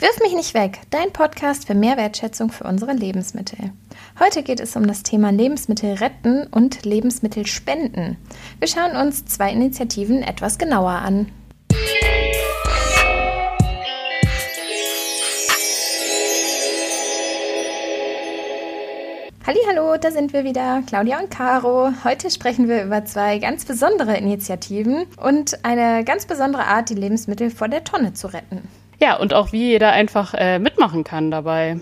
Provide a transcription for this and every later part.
Wirf mich nicht weg, dein Podcast für mehr Wertschätzung für unsere Lebensmittel. Heute geht es um das Thema Lebensmittel retten und Lebensmittel spenden. Wir schauen uns zwei Initiativen etwas genauer an. Hallo, da sind wir wieder, Claudia und Caro. Heute sprechen wir über zwei ganz besondere Initiativen und eine ganz besondere Art, die Lebensmittel vor der Tonne zu retten. Ja, und auch wie jeder einfach äh, mitmachen kann dabei.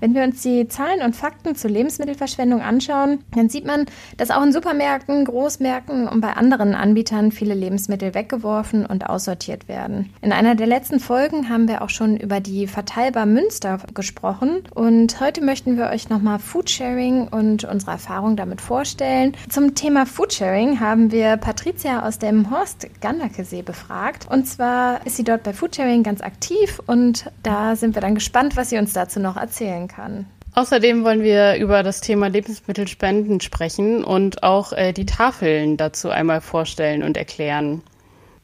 Wenn wir uns die Zahlen und Fakten zur Lebensmittelverschwendung anschauen, dann sieht man, dass auch in Supermärkten, Großmärkten und bei anderen Anbietern viele Lebensmittel weggeworfen und aussortiert werden. In einer der letzten Folgen haben wir auch schon über die Verteilbar Münster gesprochen und heute möchten wir euch nochmal Foodsharing und unsere Erfahrung damit vorstellen. Zum Thema Foodsharing haben wir Patricia aus dem Horst Gandakesee befragt und zwar ist sie dort bei Foodsharing ganz aktiv und da sind wir dann gespannt, was sie uns dazu noch erzählen kann. Außerdem wollen wir über das Thema Lebensmittelspenden sprechen und auch äh, die Tafeln dazu einmal vorstellen und erklären.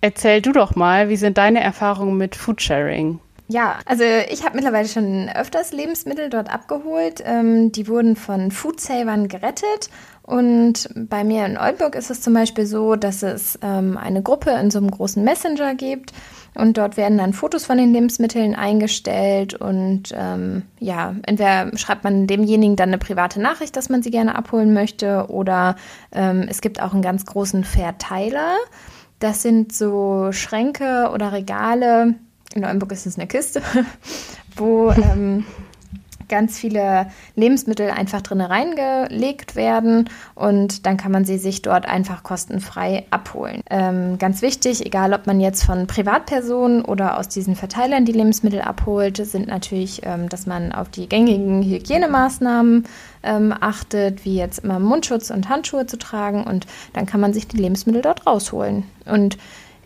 Erzähl du doch mal, wie sind deine Erfahrungen mit Foodsharing? Ja, also ich habe mittlerweile schon öfters Lebensmittel dort abgeholt. Ähm, die wurden von Foodsavern gerettet. Und bei mir in Oldenburg ist es zum Beispiel so, dass es ähm, eine Gruppe in so einem großen Messenger gibt. Und dort werden dann Fotos von den Lebensmitteln eingestellt und ähm, ja, entweder schreibt man demjenigen dann eine private Nachricht, dass man sie gerne abholen möchte, oder ähm, es gibt auch einen ganz großen Verteiler. Das sind so Schränke oder Regale. In Neuenburg ist es eine Kiste, wo ähm, ganz viele Lebensmittel einfach drin reingelegt werden und dann kann man sie sich dort einfach kostenfrei abholen. Ähm, ganz wichtig, egal ob man jetzt von Privatpersonen oder aus diesen Verteilern die Lebensmittel abholt, sind natürlich, ähm, dass man auf die gängigen Hygienemaßnahmen ähm, achtet, wie jetzt immer Mundschutz und Handschuhe zu tragen und dann kann man sich die Lebensmittel dort rausholen. Und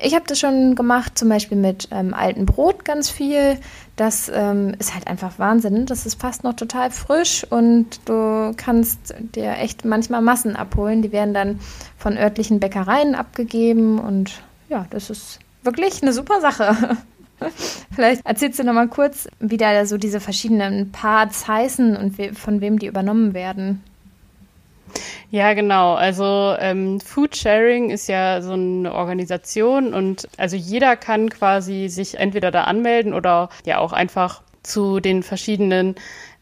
ich habe das schon gemacht, zum Beispiel mit ähm, altem Brot ganz viel. Das ähm, ist halt einfach Wahnsinn. Das ist fast noch total frisch und du kannst dir echt manchmal Massen abholen. Die werden dann von örtlichen Bäckereien abgegeben und ja, das ist wirklich eine super Sache. Vielleicht erzählst du noch mal kurz, wie da so diese verschiedenen Parts heißen und we von wem die übernommen werden. Ja, genau. Also ähm, Food Sharing ist ja so eine Organisation und also jeder kann quasi sich entweder da anmelden oder ja auch einfach zu den verschiedenen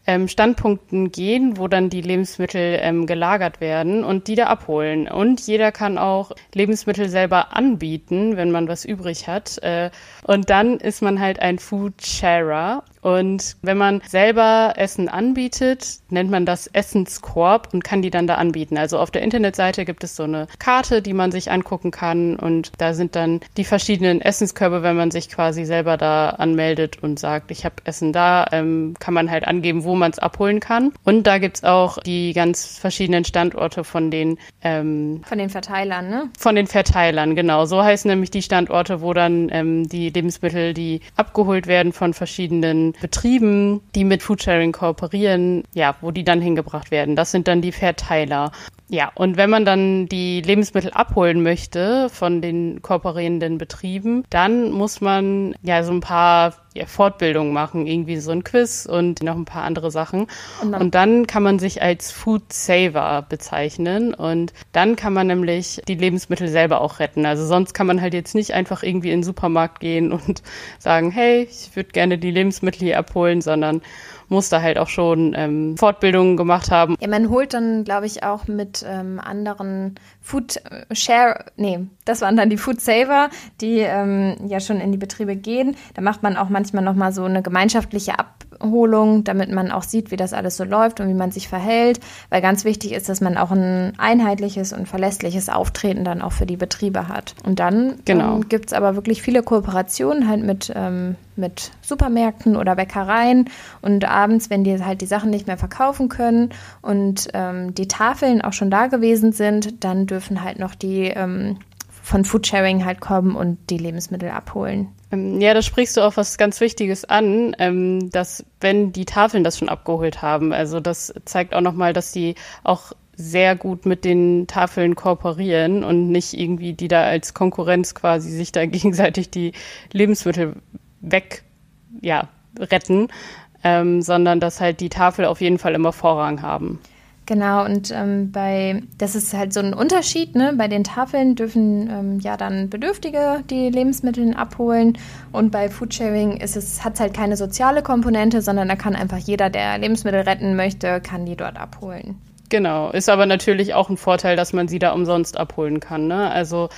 ähm, Standpunkten gehen, wo dann die Lebensmittel ähm, gelagert werden und die da abholen. Und jeder kann auch Lebensmittel selber anbieten, wenn man was übrig hat. Äh, und dann ist man halt ein Food Sharer. Und wenn man selber Essen anbietet, nennt man das Essenskorb und kann die dann da anbieten. Also auf der Internetseite gibt es so eine Karte, die man sich angucken kann und da sind dann die verschiedenen Essenskörbe, wenn man sich quasi selber da anmeldet und sagt, ich habe Essen da, ähm, kann man halt angeben, wo man es abholen kann. Und da gibt's auch die ganz verschiedenen Standorte von den ähm, von den Verteilern, ne? Von den Verteilern, genau. So heißen nämlich die Standorte, wo dann ähm, die Lebensmittel, die abgeholt werden von verschiedenen Betrieben, die mit Foodsharing kooperieren, ja, wo die dann hingebracht werden. Das sind dann die Verteiler. Ja, und wenn man dann die Lebensmittel abholen möchte von den kooperierenden Betrieben, dann muss man ja so ein paar ja, Fortbildungen machen, irgendwie so ein Quiz und noch ein paar andere Sachen. Und dann, und dann kann man sich als Food Saver bezeichnen und dann kann man nämlich die Lebensmittel selber auch retten. Also sonst kann man halt jetzt nicht einfach irgendwie in den Supermarkt gehen und sagen, hey, ich würde gerne die Lebensmittel hier abholen, sondern muss da halt auch schon ähm, Fortbildungen gemacht haben. Ja, man holt dann, glaube ich, auch mit ähm, anderen Food äh, Share, nee, das waren dann die Food Saver, die ähm, ja schon in die Betriebe gehen. Da macht man auch manchmal nochmal so eine gemeinschaftliche Abholung, damit man auch sieht, wie das alles so läuft und wie man sich verhält. Weil ganz wichtig ist, dass man auch ein einheitliches und verlässliches Auftreten dann auch für die Betriebe hat. Und dann genau. ähm, gibt es aber wirklich viele Kooperationen halt mit, ähm, mit Supermärkten oder Bäckereien und abends, wenn die halt die Sachen nicht mehr verkaufen können und ähm, die Tafeln auch schon da gewesen sind, dann dürfen halt noch die ähm, von Foodsharing halt kommen und die Lebensmittel abholen. Ähm, ja, da sprichst du auch was ganz Wichtiges an, ähm, dass wenn die Tafeln das schon abgeholt haben, also das zeigt auch nochmal, dass die auch sehr gut mit den Tafeln kooperieren und nicht irgendwie die da als Konkurrenz quasi sich da gegenseitig die Lebensmittel weg, ja, retten, ähm, sondern dass halt die Tafel auf jeden Fall immer Vorrang haben. Genau, und ähm, bei, das ist halt so ein Unterschied, ne? Bei den Tafeln dürfen ähm, ja dann Bedürftige die Lebensmittel abholen und bei Foodsharing ist es, hat es halt keine soziale Komponente, sondern da kann einfach jeder, der Lebensmittel retten möchte, kann die dort abholen. Genau, ist aber natürlich auch ein Vorteil, dass man sie da umsonst abholen kann. Ne? Also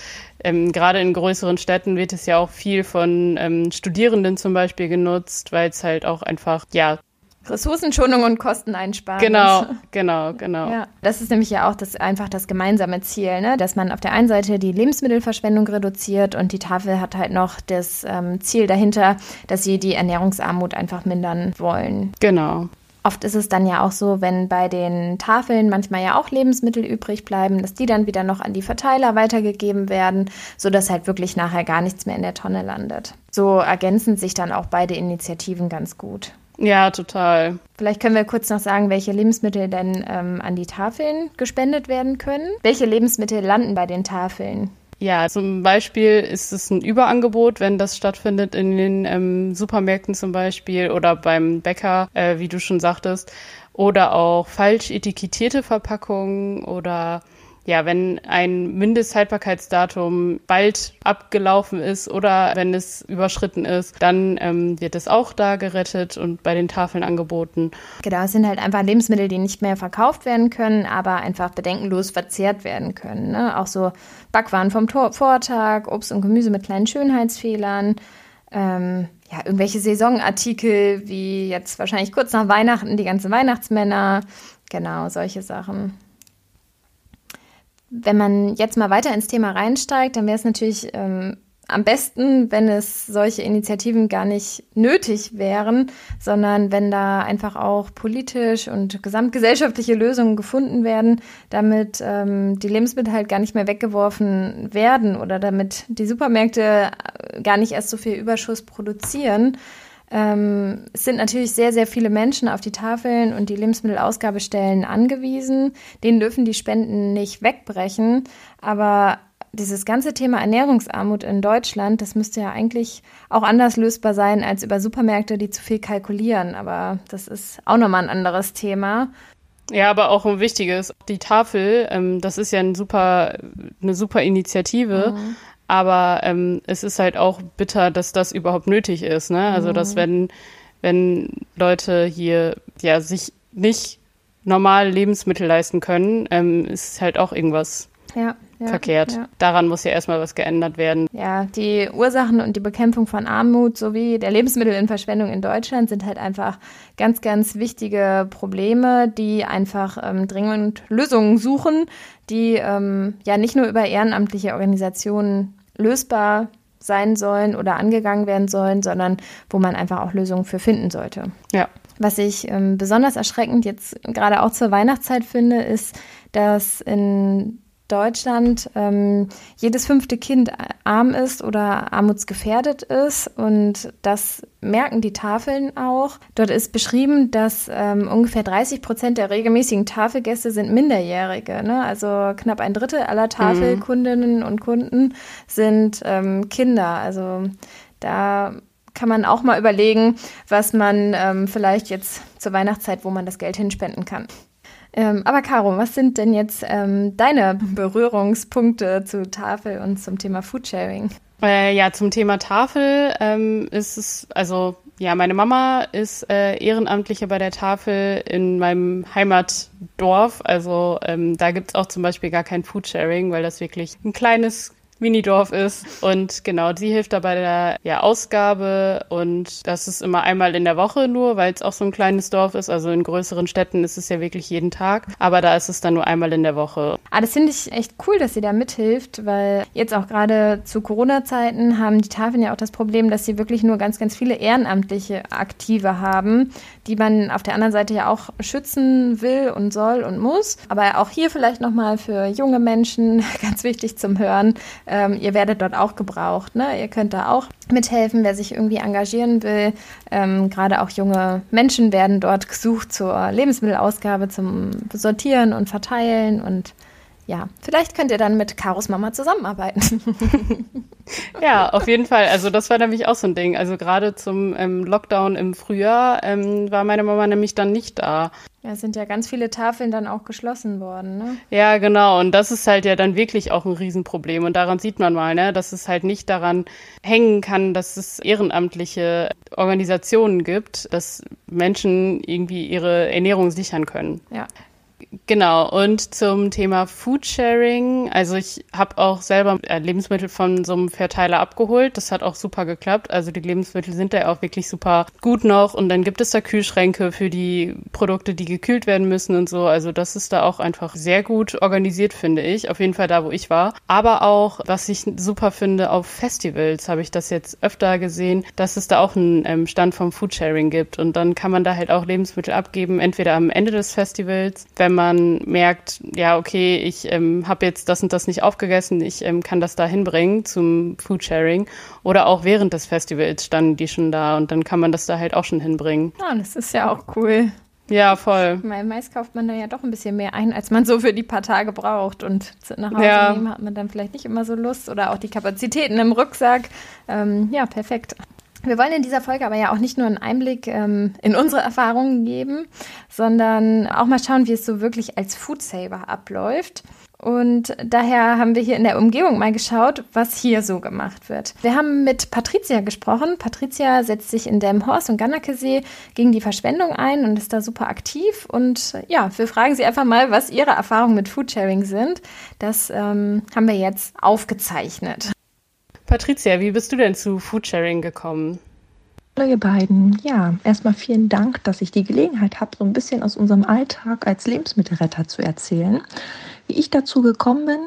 ähm, gerade in größeren Städten wird es ja auch viel von ähm, Studierenden zum Beispiel genutzt, weil es halt auch einfach, ja, Ressourcenschonung und Kosteneinsparung. Genau, genau, genau. Ja, das ist nämlich ja auch das, einfach das gemeinsame Ziel, ne? dass man auf der einen Seite die Lebensmittelverschwendung reduziert und die Tafel hat halt noch das ähm, Ziel dahinter, dass sie die Ernährungsarmut einfach mindern wollen. Genau. Oft ist es dann ja auch so, wenn bei den Tafeln manchmal ja auch Lebensmittel übrig bleiben, dass die dann wieder noch an die Verteiler weitergegeben werden, sodass halt wirklich nachher gar nichts mehr in der Tonne landet. So ergänzen sich dann auch beide Initiativen ganz gut. Ja, total. Vielleicht können wir kurz noch sagen, welche Lebensmittel denn ähm, an die Tafeln gespendet werden können. Welche Lebensmittel landen bei den Tafeln? Ja, zum Beispiel ist es ein Überangebot, wenn das stattfindet in den ähm, Supermärkten zum Beispiel oder beim Bäcker, äh, wie du schon sagtest, oder auch falsch etikettierte Verpackungen oder ja, wenn ein Mindesthaltbarkeitsdatum bald abgelaufen ist oder wenn es überschritten ist, dann ähm, wird es auch da gerettet und bei den Tafeln angeboten. Genau, es sind halt einfach Lebensmittel, die nicht mehr verkauft werden können, aber einfach bedenkenlos verzehrt werden können. Ne? Auch so Backwaren vom Tor Vortag, Obst und Gemüse mit kleinen Schönheitsfehlern. Ähm, ja, irgendwelche Saisonartikel, wie jetzt wahrscheinlich kurz nach Weihnachten die ganzen Weihnachtsmänner. Genau, solche Sachen. Wenn man jetzt mal weiter ins Thema reinsteigt, dann wäre es natürlich ähm, am besten, wenn es solche Initiativen gar nicht nötig wären, sondern wenn da einfach auch politisch und gesamtgesellschaftliche Lösungen gefunden werden, damit ähm, die Lebensmittel halt gar nicht mehr weggeworfen werden oder damit die Supermärkte äh, gar nicht erst so viel Überschuss produzieren. Ähm, es sind natürlich sehr, sehr viele Menschen auf die Tafeln und die Lebensmittelausgabestellen angewiesen. Denen dürfen die Spenden nicht wegbrechen. Aber dieses ganze Thema Ernährungsarmut in Deutschland, das müsste ja eigentlich auch anders lösbar sein als über Supermärkte, die zu viel kalkulieren. Aber das ist auch nochmal ein anderes Thema. Ja, aber auch ein wichtiges. Die Tafel, ähm, das ist ja ein super, eine super Initiative. Mhm. Aber ähm, es ist halt auch bitter, dass das überhaupt nötig ist. Ne? Also, dass mhm. wenn, wenn Leute hier ja sich nicht normal Lebensmittel leisten können, ähm, ist halt auch irgendwas ja, ja, verkehrt. Ja. Daran muss ja erstmal was geändert werden. Ja, die Ursachen und die Bekämpfung von Armut sowie der Lebensmittelverschwendung in Deutschland sind halt einfach ganz, ganz wichtige Probleme, die einfach ähm, dringend Lösungen suchen, die ähm, ja nicht nur über ehrenamtliche Organisationen lösbar sein sollen oder angegangen werden sollen, sondern wo man einfach auch Lösungen für finden sollte. Ja. Was ich ähm, besonders erschreckend jetzt gerade auch zur Weihnachtszeit finde, ist, dass in Deutschland ähm, jedes fünfte Kind arm ist oder armutsgefährdet ist. Und das merken die Tafeln auch. Dort ist beschrieben, dass ähm, ungefähr 30 Prozent der regelmäßigen Tafelgäste sind Minderjährige. Ne? Also knapp ein Drittel aller Tafelkundinnen und Kunden sind ähm, Kinder. Also da kann man auch mal überlegen, was man ähm, vielleicht jetzt zur Weihnachtszeit, wo man das Geld hinspenden kann. Ähm, aber Caro, was sind denn jetzt ähm, deine Berührungspunkte zu Tafel und zum Thema Foodsharing? Äh, ja, zum Thema Tafel ähm, ist es, also ja, meine Mama ist äh, Ehrenamtliche bei der Tafel in meinem Heimatdorf. Also ähm, da gibt's auch zum Beispiel gar kein Foodsharing, weil das wirklich ein kleines Minidorf ist. Und genau, sie hilft da bei der ja, Ausgabe und das ist immer einmal in der Woche nur, weil es auch so ein kleines Dorf ist. Also in größeren Städten ist es ja wirklich jeden Tag, aber da ist es dann nur einmal in der Woche. Ah, das finde ich echt cool, dass sie da mithilft, weil jetzt auch gerade zu Corona-Zeiten haben die Tafeln ja auch das Problem, dass sie wirklich nur ganz, ganz viele ehrenamtliche Aktive haben, die man auf der anderen Seite ja auch schützen will und soll und muss. Aber auch hier vielleicht nochmal für junge Menschen ganz wichtig zum Hören ähm, ihr werdet dort auch gebraucht. Ne? Ihr könnt da auch mithelfen, wer sich irgendwie engagieren will. Ähm, Gerade auch junge Menschen werden dort gesucht zur Lebensmittelausgabe, zum Sortieren und Verteilen und ja, vielleicht könnt ihr dann mit Karos Mama zusammenarbeiten. ja, auf jeden Fall. Also das war nämlich auch so ein Ding. Also gerade zum ähm, Lockdown im Frühjahr ähm, war meine Mama nämlich dann nicht da. Ja, es sind ja ganz viele Tafeln dann auch geschlossen worden, ne? Ja, genau. Und das ist halt ja dann wirklich auch ein Riesenproblem. Und daran sieht man mal, ne, dass es halt nicht daran hängen kann, dass es ehrenamtliche Organisationen gibt, dass Menschen irgendwie ihre Ernährung sichern können. Ja. Genau, und zum Thema Foodsharing. Also ich habe auch selber äh, Lebensmittel von so einem Verteiler abgeholt. Das hat auch super geklappt. Also die Lebensmittel sind da auch wirklich super gut noch. Und dann gibt es da Kühlschränke für die Produkte, die gekühlt werden müssen und so. Also das ist da auch einfach sehr gut organisiert, finde ich. Auf jeden Fall da, wo ich war. Aber auch, was ich super finde, auf Festivals habe ich das jetzt öfter gesehen, dass es da auch einen ähm, Stand vom Foodsharing gibt. Und dann kann man da halt auch Lebensmittel abgeben, entweder am Ende des Festivals, wenn man man merkt, ja, okay, ich ähm, habe jetzt das und das nicht aufgegessen, ich ähm, kann das da hinbringen zum Foodsharing. Oder auch während des Festivals standen die schon da und dann kann man das da halt auch schon hinbringen. Ah, das ist ja auch cool. Ja, voll. Weil meist kauft man da ja doch ein bisschen mehr ein, als man so für die paar Tage braucht. Und nach Hause ja. nehmen hat man dann vielleicht nicht immer so Lust oder auch die Kapazitäten im Rucksack. Ähm, ja, perfekt. Wir wollen in dieser Folge aber ja auch nicht nur einen Einblick ähm, in unsere Erfahrungen geben, sondern auch mal schauen, wie es so wirklich als Foodsaver abläuft. Und daher haben wir hier in der Umgebung mal geschaut, was hier so gemacht wird. Wir haben mit Patricia gesprochen. Patricia setzt sich in Delmhorst und Gannakesee gegen die Verschwendung ein und ist da super aktiv. Und ja, wir fragen sie einfach mal, was ihre Erfahrungen mit Foodsharing sind. Das ähm, haben wir jetzt aufgezeichnet. Patricia, wie bist du denn zu Foodsharing gekommen? Hallo ihr beiden. Ja, erstmal vielen Dank, dass ich die Gelegenheit habe, so ein bisschen aus unserem Alltag als Lebensmittelretter zu erzählen. Wie ich dazu gekommen bin,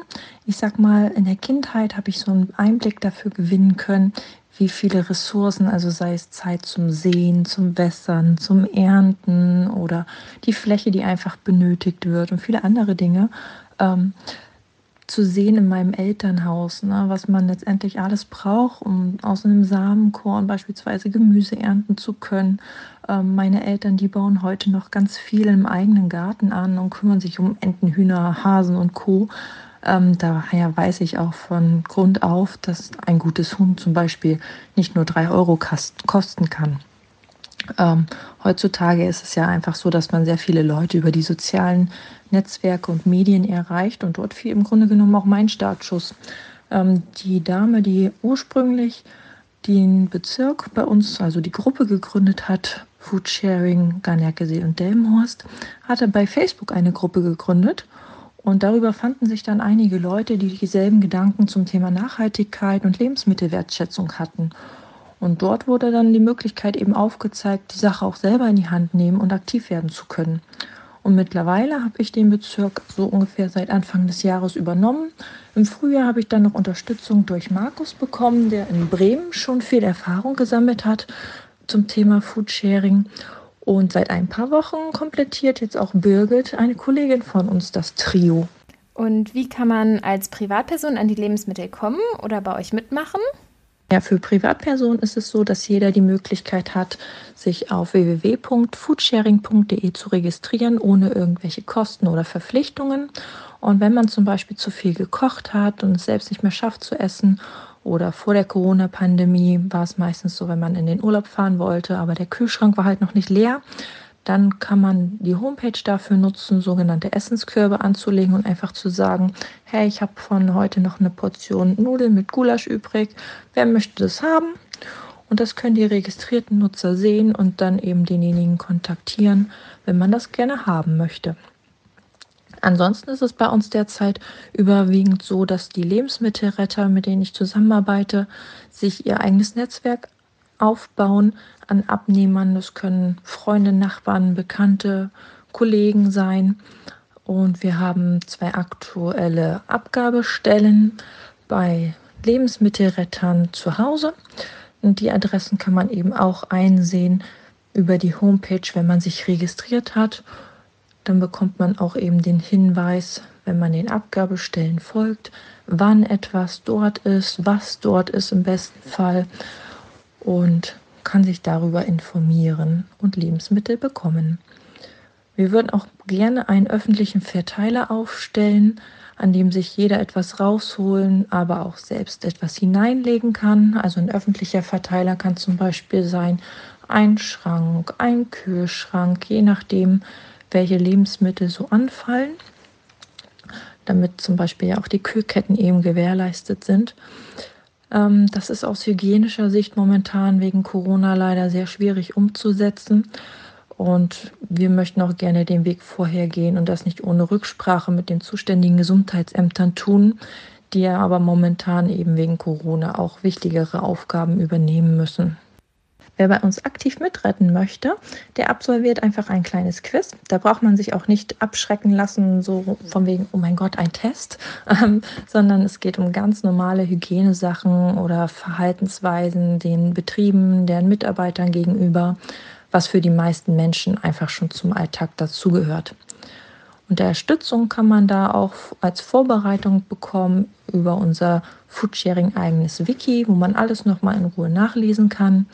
ich sag mal, in der Kindheit habe ich so einen Einblick dafür gewinnen können, wie viele Ressourcen, also sei es Zeit zum Sehen, zum Wässern, zum Ernten oder die Fläche, die einfach benötigt wird und viele andere Dinge, ähm, zu sehen in meinem Elternhaus, ne, was man letztendlich alles braucht, um aus einem Samenkorn beispielsweise Gemüse ernten zu können. Ähm, meine Eltern, die bauen heute noch ganz viel im eigenen Garten an und kümmern sich um Enten, Hühner, Hasen und Co. Ähm, daher weiß ich auch von Grund auf, dass ein gutes Huhn zum Beispiel nicht nur drei Euro kosten kann. Ähm, heutzutage ist es ja einfach so, dass man sehr viele Leute über die sozialen Netzwerke und Medien erreicht und dort fiel im Grunde genommen auch mein Startschuss. Ähm, die Dame, die ursprünglich den Bezirk bei uns, also die Gruppe gegründet hat, Foodsharing Garnerkesee und Delmenhorst, hatte bei Facebook eine Gruppe gegründet und darüber fanden sich dann einige Leute, die dieselben Gedanken zum Thema Nachhaltigkeit und Lebensmittelwertschätzung hatten. Und dort wurde dann die Möglichkeit eben aufgezeigt, die Sache auch selber in die Hand nehmen und aktiv werden zu können. Und mittlerweile habe ich den Bezirk so ungefähr seit Anfang des Jahres übernommen. Im Frühjahr habe ich dann noch Unterstützung durch Markus bekommen, der in Bremen schon viel Erfahrung gesammelt hat zum Thema Foodsharing. Und seit ein paar Wochen komplettiert jetzt auch Birgit, eine Kollegin von uns, das Trio. Und wie kann man als Privatperson an die Lebensmittel kommen oder bei euch mitmachen? Ja, für Privatpersonen ist es so, dass jeder die Möglichkeit hat, sich auf www.foodsharing.de zu registrieren, ohne irgendwelche Kosten oder Verpflichtungen. Und wenn man zum Beispiel zu viel gekocht hat und es selbst nicht mehr schafft zu essen, oder vor der Corona-Pandemie war es meistens so, wenn man in den Urlaub fahren wollte, aber der Kühlschrank war halt noch nicht leer, dann kann man die Homepage dafür nutzen, sogenannte Essenskörbe anzulegen und einfach zu sagen, hey, ich habe von heute noch eine Portion Nudeln mit Gulasch übrig. Wer möchte das haben? Und das können die registrierten Nutzer sehen und dann eben denjenigen kontaktieren, wenn man das gerne haben möchte. Ansonsten ist es bei uns derzeit überwiegend so, dass die Lebensmittelretter, mit denen ich zusammenarbeite, sich ihr eigenes Netzwerk aufbauen an Abnehmern. Das können Freunde, Nachbarn, Bekannte, Kollegen sein. Und wir haben zwei aktuelle Abgabestellen bei Lebensmittelrettern zu Hause. Und die Adressen kann man eben auch einsehen über die Homepage, wenn man sich registriert hat. Dann bekommt man auch eben den Hinweis, wenn man den Abgabestellen folgt, wann etwas dort ist, was dort ist im besten Fall und kann sich darüber informieren und Lebensmittel bekommen. Wir würden auch gerne einen öffentlichen Verteiler aufstellen, an dem sich jeder etwas rausholen, aber auch selbst etwas hineinlegen kann. Also ein öffentlicher Verteiler kann zum Beispiel sein ein Schrank, ein Kühlschrank, je nachdem, welche Lebensmittel so anfallen, damit zum Beispiel ja auch die Kühlketten eben gewährleistet sind. Ähm, das ist aus hygienischer Sicht momentan wegen Corona leider sehr schwierig umzusetzen. Und wir möchten auch gerne den Weg vorher gehen und das nicht ohne Rücksprache mit den zuständigen Gesundheitsämtern tun, die ja aber momentan eben wegen Corona auch wichtigere Aufgaben übernehmen müssen. Wer bei uns aktiv mitretten möchte, der absolviert einfach ein kleines Quiz. Da braucht man sich auch nicht abschrecken lassen, so von wegen, oh mein Gott, ein Test, ähm, sondern es geht um ganz normale Hygienesachen oder Verhaltensweisen den Betrieben, deren Mitarbeitern gegenüber was für die meisten Menschen einfach schon zum Alltag dazugehört. Unterstützung kann man da auch als Vorbereitung bekommen über unser Foodsharing eigenes Wiki, wo man alles nochmal in Ruhe nachlesen kann.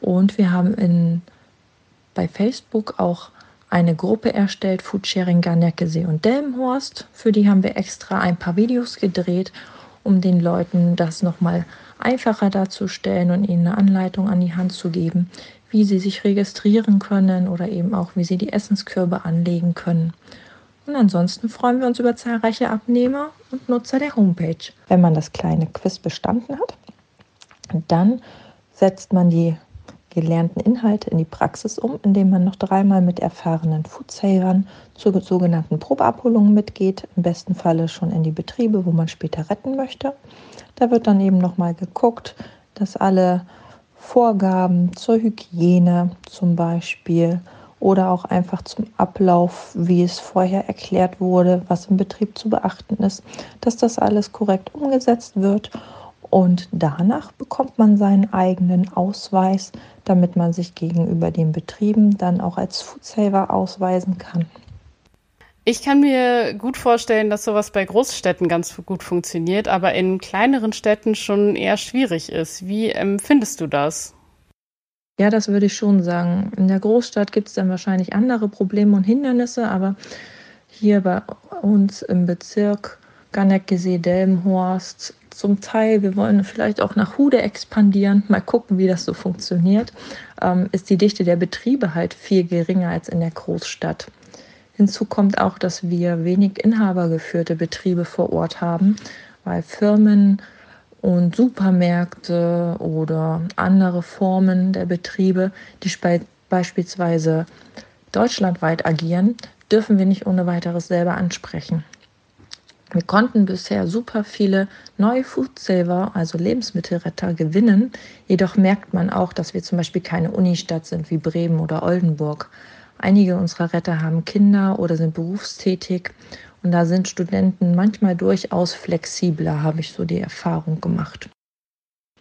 Und wir haben in, bei Facebook auch eine Gruppe erstellt, Foodsharing Garnecke und Delmenhorst. Für die haben wir extra ein paar Videos gedreht, um den Leuten das nochmal einfacher darzustellen und ihnen eine Anleitung an die Hand zu geben, wie sie sich registrieren können oder eben auch, wie sie die Essenskörbe anlegen können. Und ansonsten freuen wir uns über zahlreiche Abnehmer und Nutzer der Homepage. Wenn man das kleine Quiz bestanden hat, dann setzt man die gelernten Inhalte in die Praxis um, indem man noch dreimal mit erfahrenen Foodsavern zur sogenannten Probeabholung mitgeht, im besten Falle schon in die Betriebe, wo man später retten möchte. Da wird dann eben nochmal geguckt, dass alle Vorgaben zur Hygiene zum Beispiel oder auch einfach zum Ablauf, wie es vorher erklärt wurde, was im Betrieb zu beachten ist, dass das alles korrekt umgesetzt wird. Und danach bekommt man seinen eigenen Ausweis, damit man sich gegenüber den Betrieben dann auch als Foodsaver ausweisen kann. Ich kann mir gut vorstellen, dass sowas bei Großstädten ganz gut funktioniert, aber in kleineren Städten schon eher schwierig ist. Wie empfindest du das? Ja, das würde ich schon sagen. In der Großstadt gibt es dann wahrscheinlich andere Probleme und Hindernisse, aber hier bei uns im Bezirk Garneckesee, Delmenhorst, zum Teil, wir wollen vielleicht auch nach Hude expandieren, mal gucken, wie das so funktioniert, ähm, ist die Dichte der Betriebe halt viel geringer als in der Großstadt. Hinzu kommt auch, dass wir wenig inhabergeführte Betriebe vor Ort haben, weil Firmen und Supermärkte oder andere Formen der Betriebe, die beispielsweise deutschlandweit agieren, dürfen wir nicht ohne weiteres selber ansprechen. Wir konnten bisher super viele neue Food Saver, also Lebensmittelretter, gewinnen. Jedoch merkt man auch, dass wir zum Beispiel keine Unistadt sind wie Bremen oder Oldenburg. Einige unserer Retter haben Kinder oder sind berufstätig und da sind Studenten manchmal durchaus flexibler, habe ich so die Erfahrung gemacht.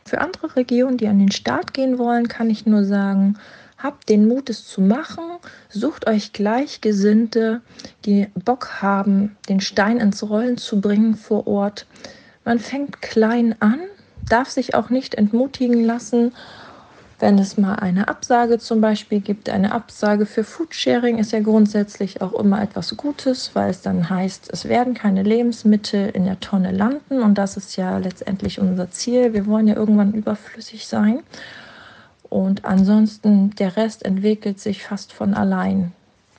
Für andere Regionen, die an den Start gehen wollen, kann ich nur sagen, habt den Mut, es zu machen, sucht euch Gleichgesinnte, die Bock haben, den Stein ins Rollen zu bringen vor Ort. Man fängt klein an, darf sich auch nicht entmutigen lassen wenn es mal eine Absage zum Beispiel gibt, eine Absage für Foodsharing ist ja grundsätzlich auch immer etwas Gutes, weil es dann heißt, es werden keine Lebensmittel in der Tonne landen und das ist ja letztendlich unser Ziel. Wir wollen ja irgendwann überflüssig sein. Und ansonsten, der Rest entwickelt sich fast von allein.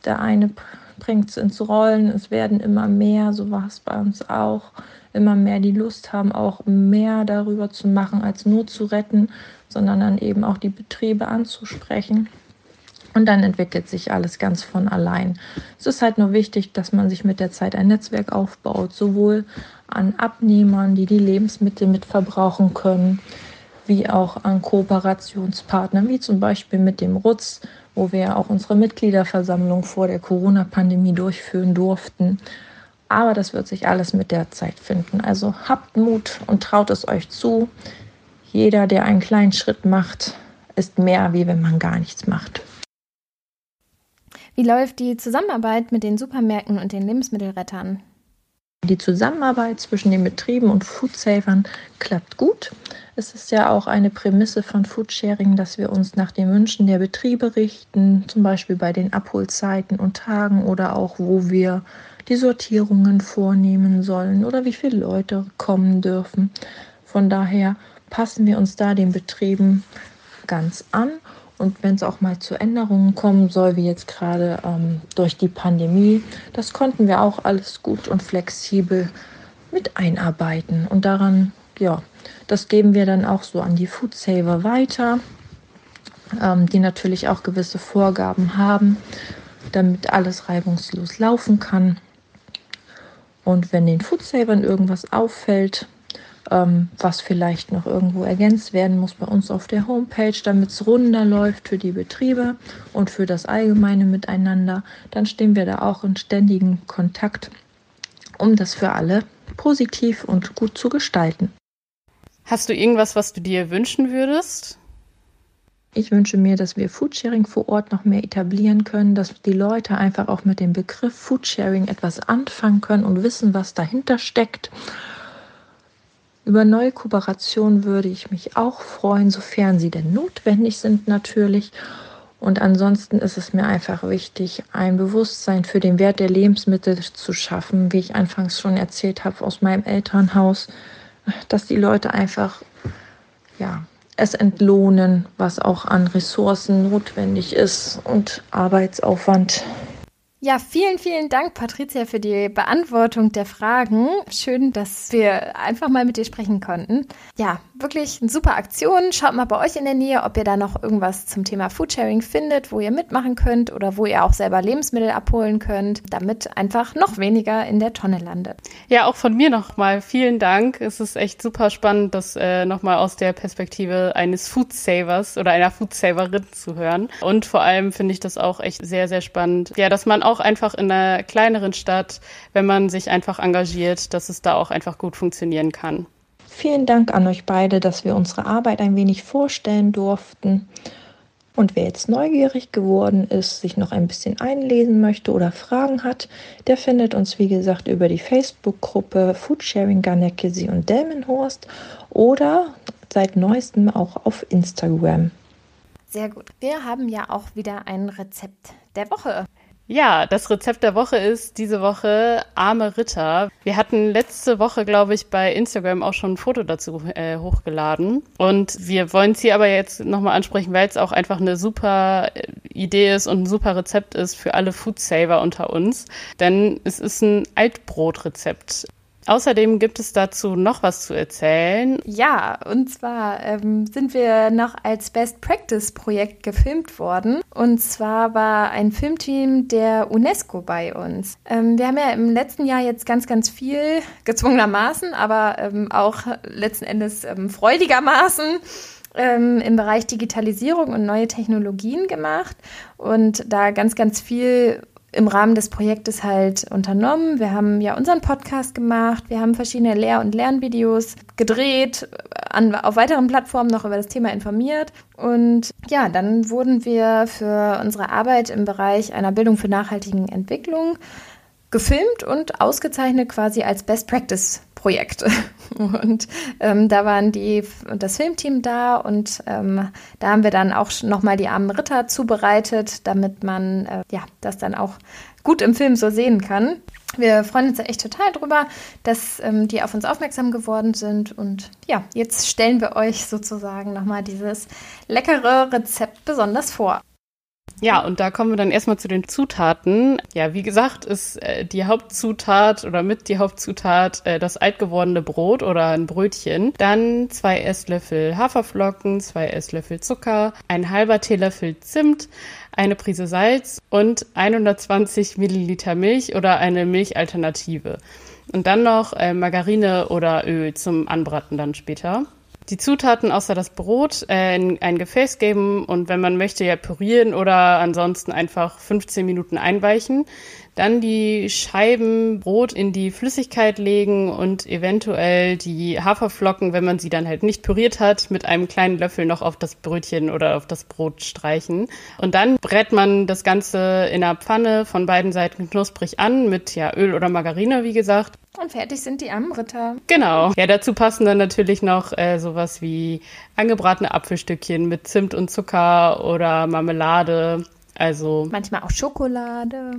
Der eine bringt es ins Rollen, es werden immer mehr, so war es bei uns auch, immer mehr die Lust haben, auch mehr darüber zu machen, als nur zu retten, sondern dann eben auch die Betriebe anzusprechen. Und dann entwickelt sich alles ganz von allein. Es ist halt nur wichtig, dass man sich mit der Zeit ein Netzwerk aufbaut, sowohl an Abnehmern, die die Lebensmittel mitverbrauchen können, wie auch an Kooperationspartnern, wie zum Beispiel mit dem RUTZ, wo wir auch unsere Mitgliederversammlung vor der Corona-Pandemie durchführen durften. Aber das wird sich alles mit der Zeit finden. Also habt Mut und traut es euch zu. Jeder, der einen kleinen Schritt macht, ist mehr, wie wenn man gar nichts macht. Wie läuft die Zusammenarbeit mit den Supermärkten und den Lebensmittelrettern? Die Zusammenarbeit zwischen den Betrieben und Foodsavern klappt gut. Es ist ja auch eine Prämisse von Foodsharing, dass wir uns nach den Wünschen der Betriebe richten, zum Beispiel bei den Abholzeiten und Tagen oder auch wo wir die Sortierungen vornehmen sollen oder wie viele Leute kommen dürfen. Von daher passen wir uns da den Betrieben ganz an. Und wenn es auch mal zu Änderungen kommen soll, wie jetzt gerade ähm, durch die Pandemie, das konnten wir auch alles gut und flexibel mit einarbeiten. Und daran, ja, das geben wir dann auch so an die Food Saver weiter, ähm, die natürlich auch gewisse Vorgaben haben, damit alles reibungslos laufen kann. Und wenn den Food Savern irgendwas auffällt, was vielleicht noch irgendwo ergänzt werden muss bei uns auf der Homepage, damit es runder läuft für die Betriebe und für das allgemeine Miteinander, dann stehen wir da auch in ständigem Kontakt, um das für alle positiv und gut zu gestalten. Hast du irgendwas, was du dir wünschen würdest? Ich wünsche mir, dass wir Foodsharing vor Ort noch mehr etablieren können, dass die Leute einfach auch mit dem Begriff Foodsharing etwas anfangen können und wissen, was dahinter steckt. Über neue Kooperationen würde ich mich auch freuen, sofern sie denn notwendig sind natürlich. Und ansonsten ist es mir einfach wichtig, ein Bewusstsein für den Wert der Lebensmittel zu schaffen, wie ich anfangs schon erzählt habe aus meinem Elternhaus, dass die Leute einfach ja, es entlohnen, was auch an Ressourcen notwendig ist und Arbeitsaufwand. Ja, vielen, vielen Dank, Patricia, für die Beantwortung der Fragen. Schön, dass wir einfach mal mit dir sprechen konnten. Ja, wirklich eine super Aktion. Schaut mal bei euch in der Nähe, ob ihr da noch irgendwas zum Thema Foodsharing findet, wo ihr mitmachen könnt oder wo ihr auch selber Lebensmittel abholen könnt, damit einfach noch weniger in der Tonne landet. Ja, auch von mir nochmal vielen Dank. Es ist echt super spannend, das äh, nochmal aus der Perspektive eines Foodsavers oder einer Foodsaverin zu hören. Und vor allem finde ich das auch echt sehr, sehr spannend. Ja, dass man auch auch einfach in einer kleineren Stadt, wenn man sich einfach engagiert, dass es da auch einfach gut funktionieren kann. Vielen Dank an euch beide, dass wir unsere Arbeit ein wenig vorstellen durften. Und wer jetzt neugierig geworden ist, sich noch ein bisschen einlesen möchte oder Fragen hat, der findet uns wie gesagt über die Facebook-Gruppe Foodsharing Garnekesi und Delmenhorst oder seit neuestem auch auf Instagram. Sehr gut. Wir haben ja auch wieder ein Rezept der Woche. Ja, das Rezept der Woche ist diese Woche arme Ritter. Wir hatten letzte Woche, glaube ich, bei Instagram auch schon ein Foto dazu äh, hochgeladen. Und wir wollen es hier aber jetzt nochmal ansprechen, weil es auch einfach eine super äh, Idee ist und ein super Rezept ist für alle Foodsaver unter uns. Denn es ist ein Altbrotrezept. Außerdem gibt es dazu noch was zu erzählen. Ja, und zwar ähm, sind wir noch als Best Practice Projekt gefilmt worden. Und zwar war ein Filmteam der UNESCO bei uns. Ähm, wir haben ja im letzten Jahr jetzt ganz, ganz viel gezwungenermaßen, aber ähm, auch letzten Endes ähm, freudigermaßen ähm, im Bereich Digitalisierung und neue Technologien gemacht und da ganz, ganz viel im Rahmen des Projektes halt unternommen. Wir haben ja unseren Podcast gemacht, wir haben verschiedene Lehr- und Lernvideos gedreht, an, auf weiteren Plattformen noch über das Thema informiert. Und ja, dann wurden wir für unsere Arbeit im Bereich einer Bildung für nachhaltigen Entwicklung gefilmt und ausgezeichnet quasi als Best Practice Projekt. Und ähm, da waren die das Filmteam da und ähm, da haben wir dann auch nochmal die armen Ritter zubereitet, damit man äh, ja das dann auch gut im Film so sehen kann. Wir freuen uns echt total drüber, dass ähm, die auf uns aufmerksam geworden sind. Und ja, jetzt stellen wir euch sozusagen nochmal dieses leckere Rezept besonders vor. Ja, und da kommen wir dann erstmal zu den Zutaten. Ja, wie gesagt, ist äh, die Hauptzutat oder mit die Hauptzutat äh, das altgewordene Brot oder ein Brötchen. Dann zwei Esslöffel Haferflocken, zwei Esslöffel Zucker, ein halber Teelöffel Zimt, eine Prise Salz und 120 Milliliter Milch oder eine Milchalternative. Und dann noch äh, Margarine oder Öl zum Anbraten dann später die Zutaten außer das Brot äh, in ein Gefäß geben und wenn man möchte, ja pürieren oder ansonsten einfach 15 Minuten einweichen. Dann die Scheiben Brot in die Flüssigkeit legen und eventuell die Haferflocken, wenn man sie dann halt nicht püriert hat, mit einem kleinen Löffel noch auf das Brötchen oder auf das Brot streichen. Und dann brät man das Ganze in einer Pfanne von beiden Seiten knusprig an mit ja Öl oder Margarine, wie gesagt. Und fertig sind die armen Ritter. Genau. Ja, dazu passen dann natürlich noch äh, sowas wie angebratene Apfelstückchen mit Zimt und Zucker oder Marmelade. Also manchmal auch Schokolade.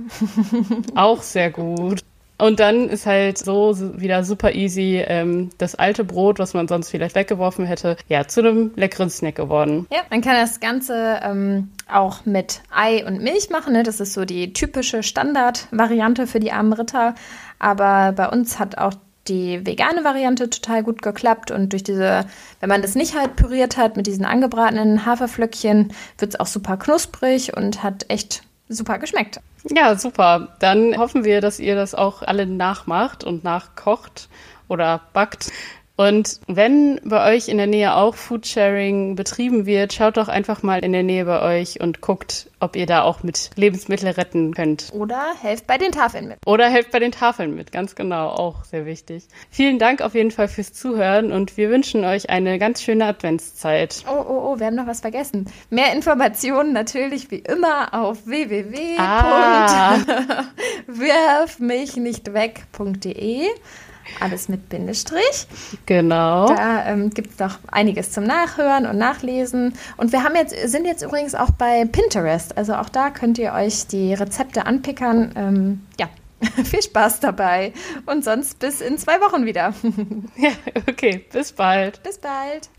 auch sehr gut. Und dann ist halt so wieder super easy ähm, das alte Brot, was man sonst vielleicht weggeworfen hätte, ja, zu einem leckeren Snack geworden. Ja, man kann das Ganze ähm, auch mit Ei und Milch machen. Ne? Das ist so die typische Standardvariante für die armen Ritter. Aber bei uns hat auch die vegane Variante total gut geklappt und durch diese, wenn man das nicht halt püriert hat mit diesen angebratenen Haferflöckchen, wird es auch super knusprig und hat echt super geschmeckt. Ja, super. Dann hoffen wir, dass ihr das auch alle nachmacht und nachkocht oder backt. Und wenn bei euch in der Nähe auch Foodsharing betrieben wird, schaut doch einfach mal in der Nähe bei euch und guckt, ob ihr da auch mit Lebensmittel retten könnt. Oder helft bei den Tafeln mit. Oder helft bei den Tafeln mit, ganz genau, auch sehr wichtig. Vielen Dank auf jeden Fall fürs Zuhören und wir wünschen euch eine ganz schöne Adventszeit. Oh, oh, oh, wir haben noch was vergessen. Mehr Informationen natürlich wie immer auf www.wirfmichnichtweg.de. Ah alles mit Bindestrich. Genau. Da ähm, gibt es noch einiges zum Nachhören und Nachlesen. Und wir haben jetzt, sind jetzt übrigens auch bei Pinterest. Also auch da könnt ihr euch die Rezepte anpickern. Ähm, ja, viel Spaß dabei. Und sonst bis in zwei Wochen wieder. ja, okay. Bis bald. Bis bald.